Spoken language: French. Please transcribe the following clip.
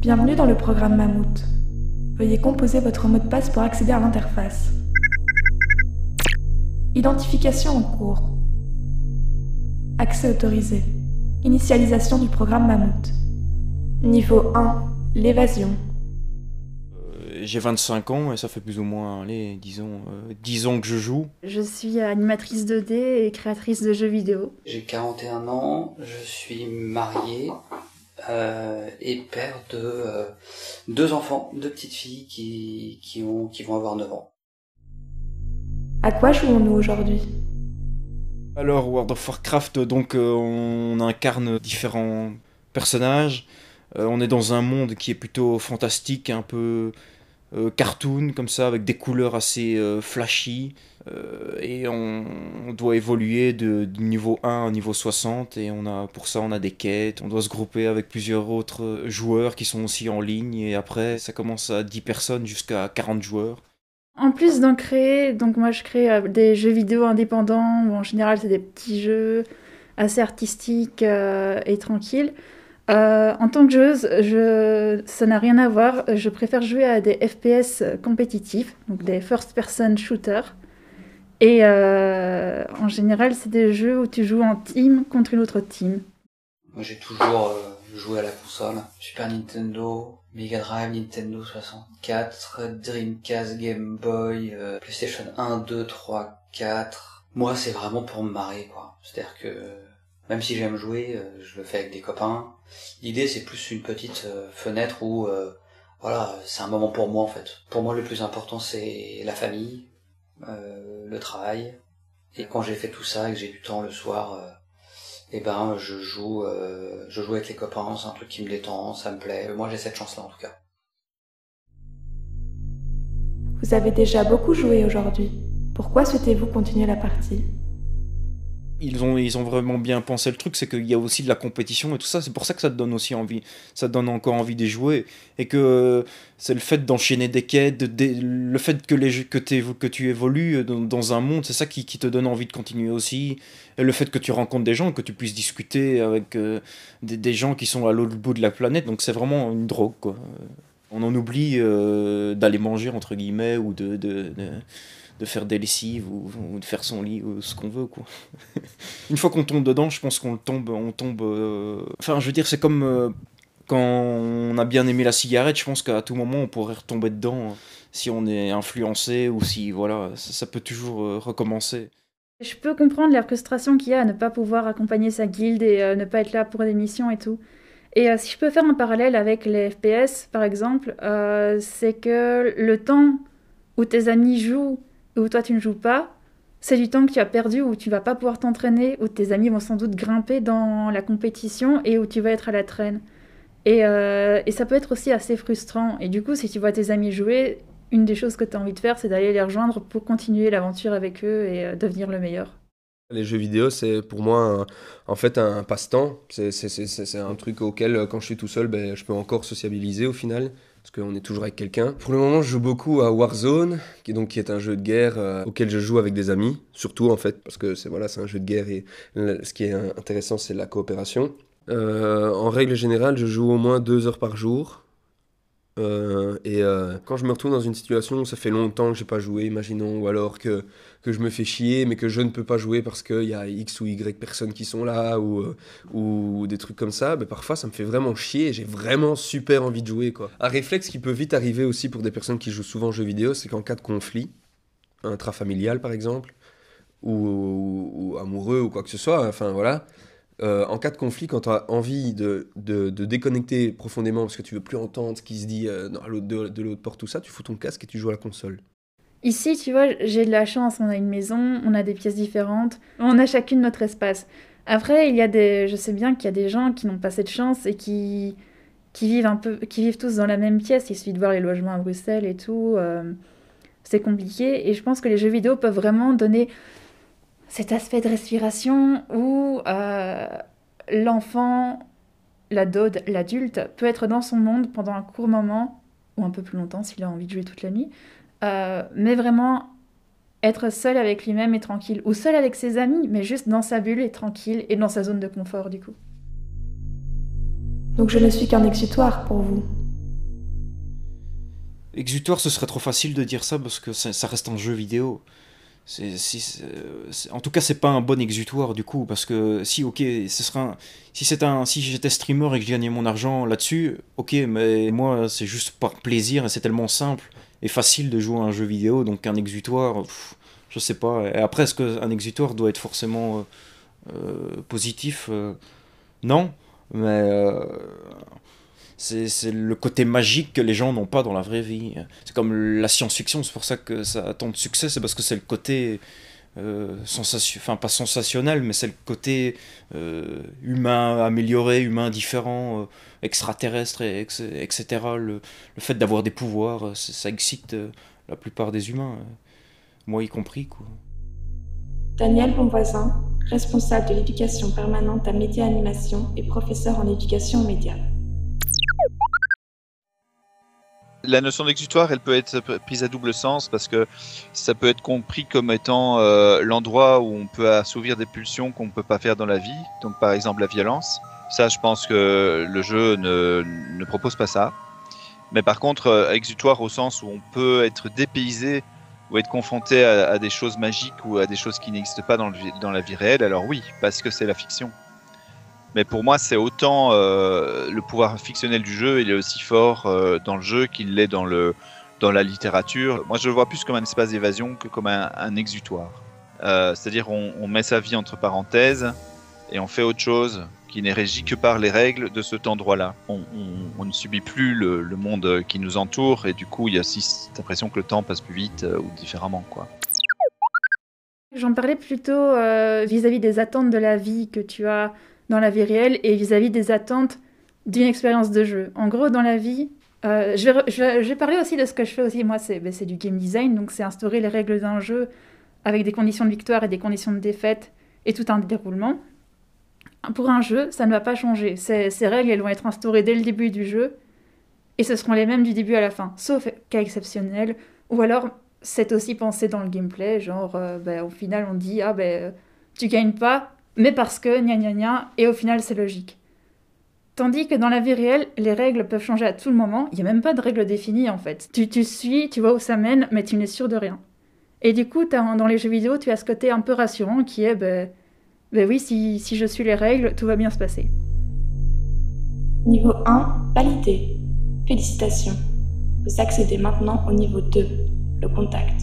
Bienvenue dans le programme Mammouth. Veuillez composer votre mot de passe pour accéder à l'interface. Identification en cours. Accès autorisé. Initialisation du programme Mammouth. Niveau 1. L'évasion. Euh, J'ai 25 ans et ça fait plus ou moins, allez, disons, euh, 10 ans que je joue. Je suis animatrice 2D et créatrice de jeux vidéo. J'ai 41 ans, je suis marié euh, et père de euh, deux enfants, deux petites filles qui, qui, ont, qui vont avoir 9 ans. À quoi jouons-nous aujourd'hui? Alors, World of Warcraft, donc, euh, on incarne différents personnages. Euh, on est dans un monde qui est plutôt fantastique, un peu euh, cartoon, comme ça, avec des couleurs assez euh, flashy. Euh, et on, doit évoluer de, niveau 1 au niveau 60. Et on a, pour ça, on a des quêtes. On doit se grouper avec plusieurs autres joueurs qui sont aussi en ligne. Et après, ça commence à 10 personnes jusqu'à 40 joueurs. En plus d'en créer, donc moi je crée euh, des jeux vidéo indépendants, en général c'est des petits jeux assez artistiques et tranquilles. Euh, en tant que joueuse, ça n'a rien à voir. Je préfère jouer à des FPS compétitifs, donc des first-person shooters. Et euh, en général, c'est des jeux où tu joues en team contre une autre team. Moi j'ai toujours euh, joué à la console. Super Nintendo, Mega Drive, Nintendo 64, Dreamcast, Game Boy, PlayStation 1, 2, 3, 4. Moi c'est vraiment pour me marrer quoi. C'est-à-dire que même si j'aime jouer, euh, je le fais avec des copains. L'idée c'est plus une petite euh, fenêtre où euh, voilà, c'est un moment pour moi en fait. Pour moi le plus important c'est la famille, le travail. Et quand j'ai fait tout ça et que j'ai du temps le soir, euh, eh ben je joue, je joue avec les copains, c'est un truc qui me détend, ça me plaît. Moi j'ai cette chance-là en tout cas. Vous avez déjà beaucoup joué aujourd'hui. Pourquoi souhaitez-vous continuer la partie? Ils ont, ils ont vraiment bien pensé le truc, c'est qu'il y a aussi de la compétition et tout ça. C'est pour ça que ça te donne aussi envie, ça te donne encore envie d'y jouer. Et que c'est le fait d'enchaîner des quêtes, le fait que, les, que, tu évolues dans, un monde, c'est ça qui, te donne envie de continuer aussi. Et le fait que tu rencontres des gens, que tu puisses discuter avec euh, des, gens qui sont à l'autre bout de la planète. Donc c'est vraiment une drogue, quoi. On en oublie euh, d'aller manger, entre guillemets, ou de, de faire des lessives, ou, de faire son lit, ou ce qu'on veut, quoi. Une fois qu'on tombe dedans, je pense qu'on tombe, on tombe. euh, Enfin, je veux dire, c'est comme euh, quand on a bien aimé la cigarette. Je pense qu'à tout moment, on pourrait retomber dedans euh, si on est influencé ou si voilà, ça, peut toujours euh, recommencer. Je peux comprendre la frustration qu'il y a à ne pas pouvoir accompagner sa guilde et ne pas être là pour des missions et tout. Et si je peux faire un parallèle avec les FPS, par exemple, c'est que le temps où tes amis jouent où toi tu ne joues pas, c'est du temps que tu as perdu où tu vas pas pouvoir t'entraîner, où tes amis vont sans doute grimper dans la compétition et où tu vas être à la traîne. Et, euh, ça peut être aussi assez frustrant. Et du coup, si tu vois tes amis jouer, une des choses que tu as envie de faire, c'est d'aller les rejoindre pour continuer l'aventure avec eux et euh, devenir le meilleur. Les jeux vidéo, c'est pour moi un- en fait un passe-temps. C'est un truc auquel, euh, quand je suis tout seul, ben, je peux encore sociabiliser au final, parce qu'on est toujours avec quelqu'un. Pour le moment, je joue beaucoup à Warzone, qui est, donc, qui est un jeu de guerre euh, auquel je joue avec des amis, surtout en fait, parce que c'est voilà, c'est un jeu de guerre et ce qui est intéressant, c'est la coopération. Euh, en règle générale, je joue au moins deux heures par jour. Euh, et euh, quand je me retrouve dans une situation où ça fait longtemps que j'ai pas joué, imaginons, ou alors que que je me fais chier, mais que je ne peux pas jouer parce qu'il y a X ou Y personnes qui sont là, ou, euh, ou des trucs comme ça, ben parfois ça me fait vraiment chier et j'ai vraiment super envie de jouer. Quoi. Un réflexe qui peut vite arriver aussi pour des personnes qui jouent souvent aux jeux vidéo, c'est qu'en cas de conflit, intrafamilial par exemple, ou amoureux ou quoi que ce soit, enfin voilà, euh, en cas de conflit, quand tu as envie de, de, de déconnecter profondément parce que tu veux plus entendre ce qui se dit euh, dans- de, de l'autre porte, tout ça, tu fous ton casque et tu joues à la console. Ici, tu vois, j'ai de la chance, on a une maison, on a des pièces différentes, on a chacune notre espace. Après, il y a des, je sais bien qu'il y a des gens qui n'ont pas cette chance et qui, qui vivent un peu, qui vivent tous dans la même pièce. Il suffit de voir les logements à Bruxelles et tout. euh, c'est compliqué. Et je pense que les jeux vidéo peuvent vraiment donner cet aspect de respiration où euh, l'enfant, l'ado, l'adulte peut être dans son monde pendant un court moment ou un peu plus longtemps s'il a envie de jouer toute la nuit. Euh, mais vraiment être seul avec lui-même et tranquille, ou seul avec ses amis, mais juste dans sa bulle et tranquille et dans sa zone de confort du coup. Donc je ne suis qu'un exutoire pour vous. Exutoire, ce serait trop facile de dire ça parce que ça, ça reste un jeu vidéo. En tout cas, c'est pas un bon exutoire du coup, parce que si, ok, ce sera un- si c'est un, si j'étais streamer et que je gagnais mon argent là-dessus, ok, mais moi, c'est juste par plaisir et c'est tellement simple et facile de jouer à un jeu vidéo, donc un exutoire, pff, je sais pas. Et après, est-ce qu'un exutoire doit être forcément euh, euh, positif Euh, Non, mais c'est le côté magique que les gens n'ont pas dans la vraie vie. C'est comme la science-fiction, c'est pour ça que ça a tant de succès, c'est parce que c'est le côté euh, sensation, enfin pas sensationnel, mais c'est le côté euh, humain amélioré, humain différent, euh, extraterrestre, et, ex- etc. Le, fait d'avoir des pouvoirs, ça, excite la plupart des humains, moi y compris. Quoi. Daniel Bonvoisin, responsable de l'éducation permanente à Média Animation et professeur en éducation aux médias. La notion d'exutoire, elle peut être prise à double sens parce que ça peut être compris comme étant euh, l'endroit où on peut assouvir des pulsions qu'on ne peut pas faire dans la vie, donc par exemple la violence. Ça, je pense que le jeu ne, propose pas ça. Mais par contre, euh, exutoire au sens où on peut être dépaysé ou être confronté à, des choses magiques ou à des choses qui n'existent pas dans la vie réelle, alors oui, parce que c'est la fiction. Mais pour moi, c'est autant euh, le pouvoir fictionnel du jeu, il est aussi fort euh, dans le jeu qu'il l'est dans, le, dans la littérature. Moi, je le vois plus comme un espace d'évasion que comme un, exutoire. Euh, C'est-à-dire, on, met sa vie entre parenthèses et on fait autre chose qui n'est régi que par les règles de cet endroit-là. On, ne subit plus le, monde qui nous entoure et du coup, il y a aussi cette impression que le temps passe plus vite ou différemment, quoi. J'en parlais plutôt vis-à-vis des attentes de la vie que tu as dans la vie réelle et vis-à-vis des attentes d'une expérience de jeu. En gros, dans la vie, euh, je, vais, parler aussi de ce que je fais aussi. Moi, c'est ben, c'est du game design, donc c'est instaurer les règles d'un jeu avec des conditions de victoire et des conditions de défaite et tout un déroulement. Pour un jeu, ça ne va pas changer. Ces, règles, elles vont être instaurées dès le début du jeu et ce seront les mêmes du début à la fin, sauf cas exceptionnel, ou alors c'est aussi pensé dans le gameplay, genre euh, ben, au final on dit ah ben tu gagnes pas, mais parce que gna gna gna, et au final c'est logique. Tandis que dans la vie réelle, les règles peuvent changer à tout moment, il n'y a même pas de règles définies en fait. Tu, tu suis, tu vois où ça mène, mais tu n'es sûr de rien. Et du coup, dans les jeux vidéo, tu as ce côté un peu rassurant qui est ben, ben oui, si, si je suis les règles, tout va bien se passer. Niveau 1, validé. Félicitations. Vous accédez maintenant au niveau 2, le contact.